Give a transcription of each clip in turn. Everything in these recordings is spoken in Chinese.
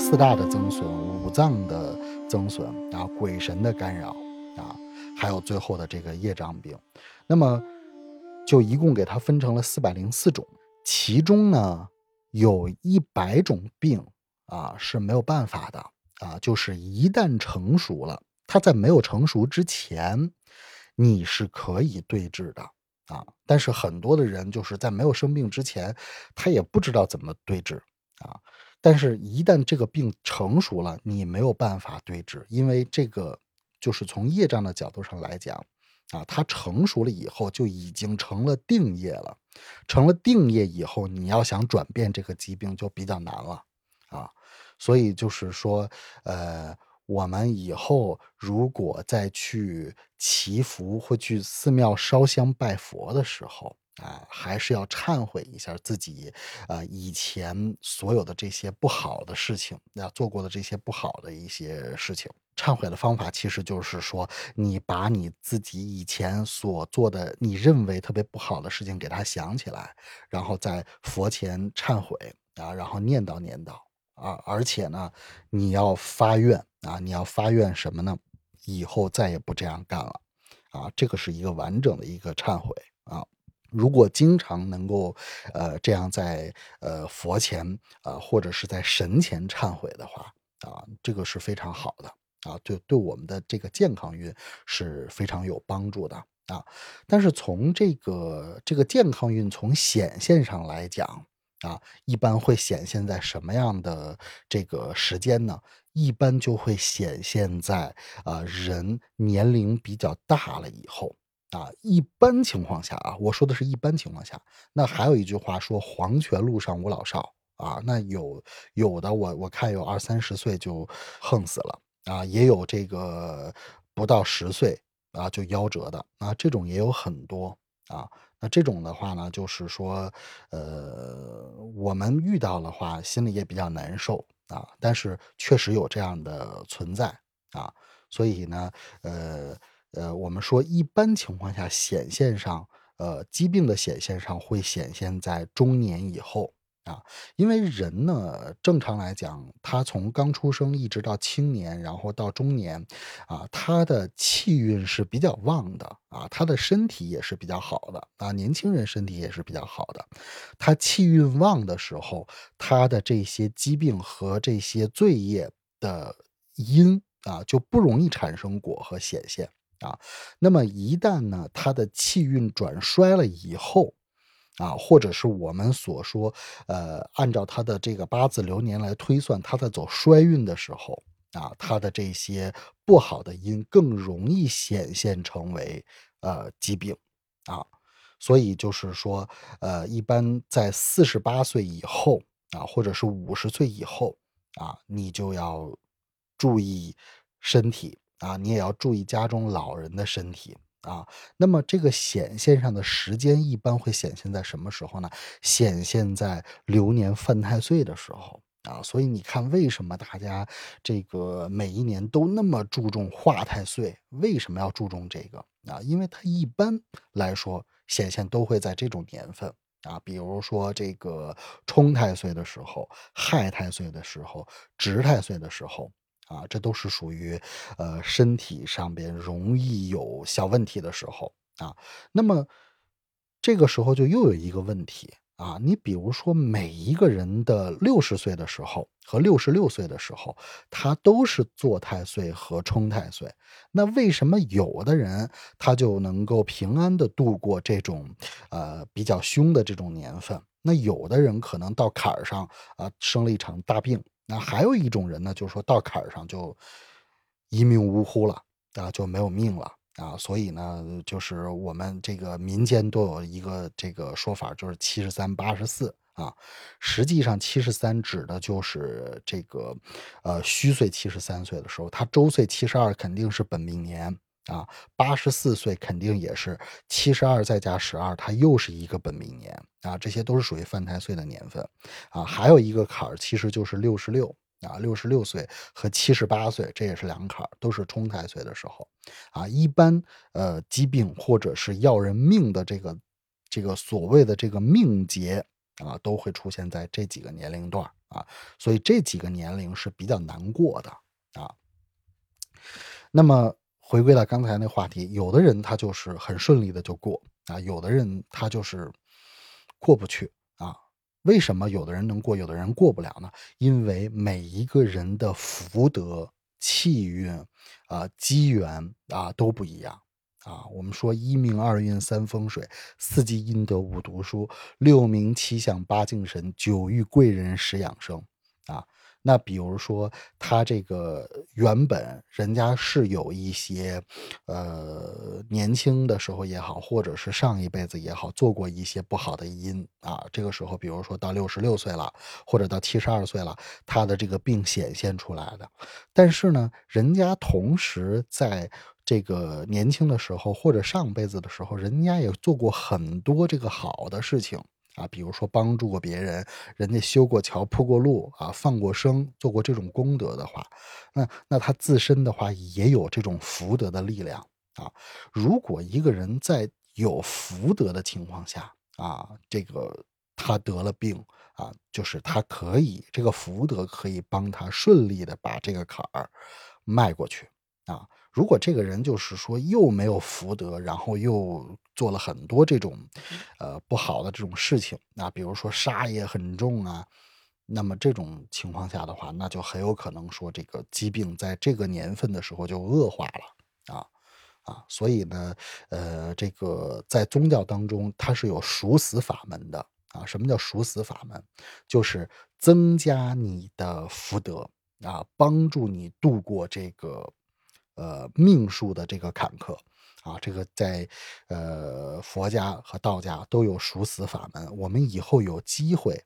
四大的增损、五脏的增损啊、鬼神的干扰啊，还有最后的这个业障病。那么就一共给它分成了四百零四种，其中呢有一百种病啊是没有办法的啊，就是一旦成熟了，它在没有成熟之前，你是可以对治的啊。但是很多的人就是在没有生病之前，他也不知道怎么对治啊。但是，一旦这个病成熟了，你没有办法对治，因为这个就是从业障的角度上来讲。啊，它成熟了以后就已经成了定业了，成了定业以后，你要想转变这个疾病就比较难了，啊，所以就是说，呃，我们以后如果再去祈福或去寺庙烧香拜佛的时候。啊，还是要忏悔一下自己，啊，以前所有的这些不好的事情，要做过的这些不好的一些事情。忏悔的方法其实就是说，你把你自己以前所做的，你认为特别不好的事情给他想起来，然后在佛前忏悔啊，然后念叨念叨啊，而且呢，你要发愿啊，你要发愿什么呢？以后再也不这样干了，啊，这个是一个完整的一个忏悔啊。如果经常能够，呃，这样在呃佛前啊，或者是在神前忏悔的话啊，这个是非常好的啊，对对我们的这个健康运是非常有帮助的啊。但是从这个这个健康运从显现上来讲啊，一般会显现在什么样的这个时间呢？一般就会显现在啊人年龄比较大了以后。啊，一般情况下啊，我说的是一般情况下。那还有一句话说“黄泉路上无老少”啊，那有有的我我看有二三十岁就横死了啊，也有这个不到十岁啊就夭折的啊，这种也有很多啊。那这种的话呢，就是说，呃，我们遇到的话，心里也比较难受啊。但是确实有这样的存在啊，所以呢，呃。呃，我们说一般情况下显现上，呃，疾病的显现上会显现在中年以后啊，因为人呢，正常来讲，他从刚出生一直到青年，然后到中年，啊，他的气运是比较旺的啊，他的身体也是比较好的啊，年轻人身体也是比较好的，他气运旺的时候，他的这些疾病和这些罪业的因啊，就不容易产生果和显现。啊，那么一旦呢，他的气运转衰了以后，啊，或者是我们所说，呃，按照他的这个八字流年来推算，他在走衰运的时候，啊，他的这些不好的因更容易显现成为呃疾病，啊，所以就是说，呃，一般在四十八岁以后，啊，或者是五十岁以后，啊，你就要注意身体。啊，你也要注意家中老人的身体啊。那么这个显现上的时间一般会显现在什么时候呢？显现在流年犯太岁的时候啊。所以你看，为什么大家这个每一年都那么注重化太岁？为什么要注重这个啊？因为它一般来说显现都会在这种年份啊，比如说这个冲太岁的时候、害太岁的时候、值太岁的时候。啊，这都是属于，呃，身体上边容易有小问题的时候啊。那么，这个时候就又有一个问题啊。你比如说，每一个人的六十岁的时候和六十六岁的时候，他都是坐太岁和冲太岁。那为什么有的人他就能够平安的度过这种，呃，比较凶的这种年份？那有的人可能到坎儿上啊，生了一场大病。那还有一种人呢，就是说到坎儿上就一命呜呼了啊，就没有命了啊。所以呢，就是我们这个民间都有一个这个说法，就是七十三八十四啊。实际上，七十三指的就是这个呃虚岁七十三岁的时候，他周岁七十二肯定是本命年。啊，八十四岁肯定也是七十二再加十二，它又是一个本命年啊，这些都是属于犯太岁的年份啊。还有一个坎儿，其实就是六十六啊，六十六岁和七十八岁，这也是两坎儿，都是冲太岁的时候啊。一般呃疾病或者是要人命的这个这个所谓的这个命劫啊，都会出现在这几个年龄段啊，所以这几个年龄是比较难过的啊。那么回归到刚才那话题，有的人他就是很顺利的就过啊，有的人他就是过不去啊。为什么有的人能过，有的人过不了呢？因为每一个人的福德、气运啊、机缘啊都不一样啊。我们说一命二运三风水，四季阴德五读书，六名七相八敬神，九遇贵人十养生啊。那比如说，他这个原本人家是有一些，呃，年轻的时候也好，或者是上一辈子也好，做过一些不好的因啊。这个时候，比如说到六十六岁了，或者到七十二岁了，他的这个病显现出来的。但是呢，人家同时在这个年轻的时候，或者上辈子的时候，人家也做过很多这个好的事情。啊，比如说帮助过别人，人家修过桥、铺过路啊，放过生，做过这种功德的话，那那他自身的话也有这种福德的力量啊。如果一个人在有福德的情况下啊，这个他得了病啊，就是他可以这个福德可以帮他顺利的把这个坎儿迈过去啊。如果这个人就是说又没有福德，然后又做了很多这种，呃不好的这种事情，那比如说杀业很重啊，那么这种情况下的话，那就很有可能说这个疾病在这个年份的时候就恶化了啊啊，所以呢，呃，这个在宗教当中它是有赎死法门的啊。什么叫赎死法门？就是增加你的福德啊，帮助你度过这个。呃，命数的这个坎坷啊，这个在呃佛家和道家都有赎死法门。我们以后有机会，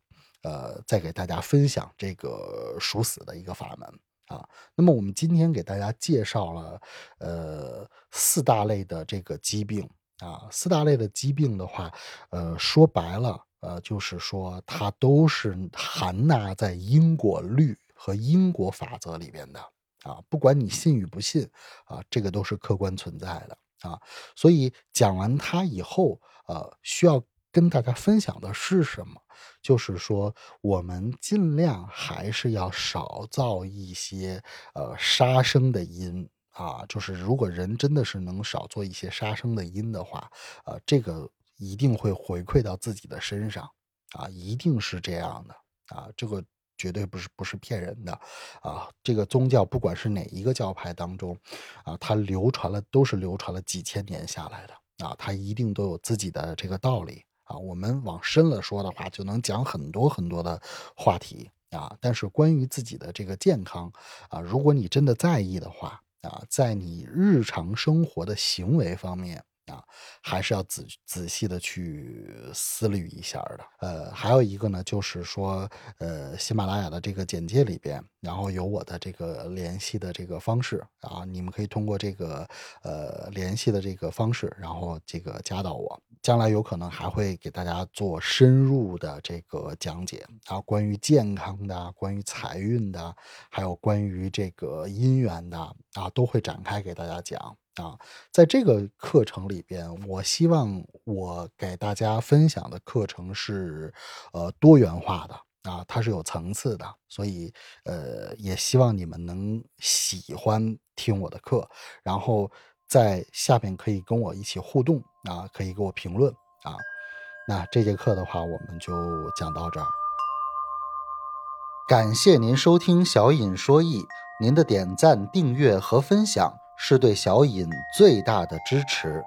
呃，再给大家分享这个赎死的一个法门啊。那么我们今天给大家介绍了呃四大类的这个疾病啊，四大类的疾病的话，呃，说白了，呃，就是说它都是含纳在因果律和因果法则里边的。啊，不管你信与不信，啊，这个都是客观存在的啊。所以讲完它以后，呃，需要跟大家分享的是什么？就是说，我们尽量还是要少造一些呃杀生的因啊。就是如果人真的是能少做一些杀生的因的话，呃，这个一定会回馈到自己的身上啊，一定是这样的啊，这个。绝对不是不是骗人的，啊，这个宗教不管是哪一个教派当中，啊，它流传了都是流传了几千年下来的，啊，它一定都有自己的这个道理，啊，我们往深了说的话，就能讲很多很多的话题，啊，但是关于自己的这个健康，啊，如果你真的在意的话，啊，在你日常生活的行为方面。啊，还是要仔仔细的去思虑一下的。呃，还有一个呢，就是说，呃，喜马拉雅的这个简介里边，然后有我的这个联系的这个方式啊，你们可以通过这个呃联系的这个方式，然后这个加到我。将来有可能还会给大家做深入的这个讲解啊，关于健康的，关于财运的，还有关于这个姻缘的啊，都会展开给大家讲。啊，在这个课程里边，我希望我给大家分享的课程是，呃，多元化的啊，它是有层次的，所以呃，也希望你们能喜欢听我的课，然后在下面可以跟我一起互动啊，可以给我评论啊。那这节课的话，我们就讲到这儿，感谢您收听小尹说艺，您的点赞、订阅和分享。是对小尹最大的支持。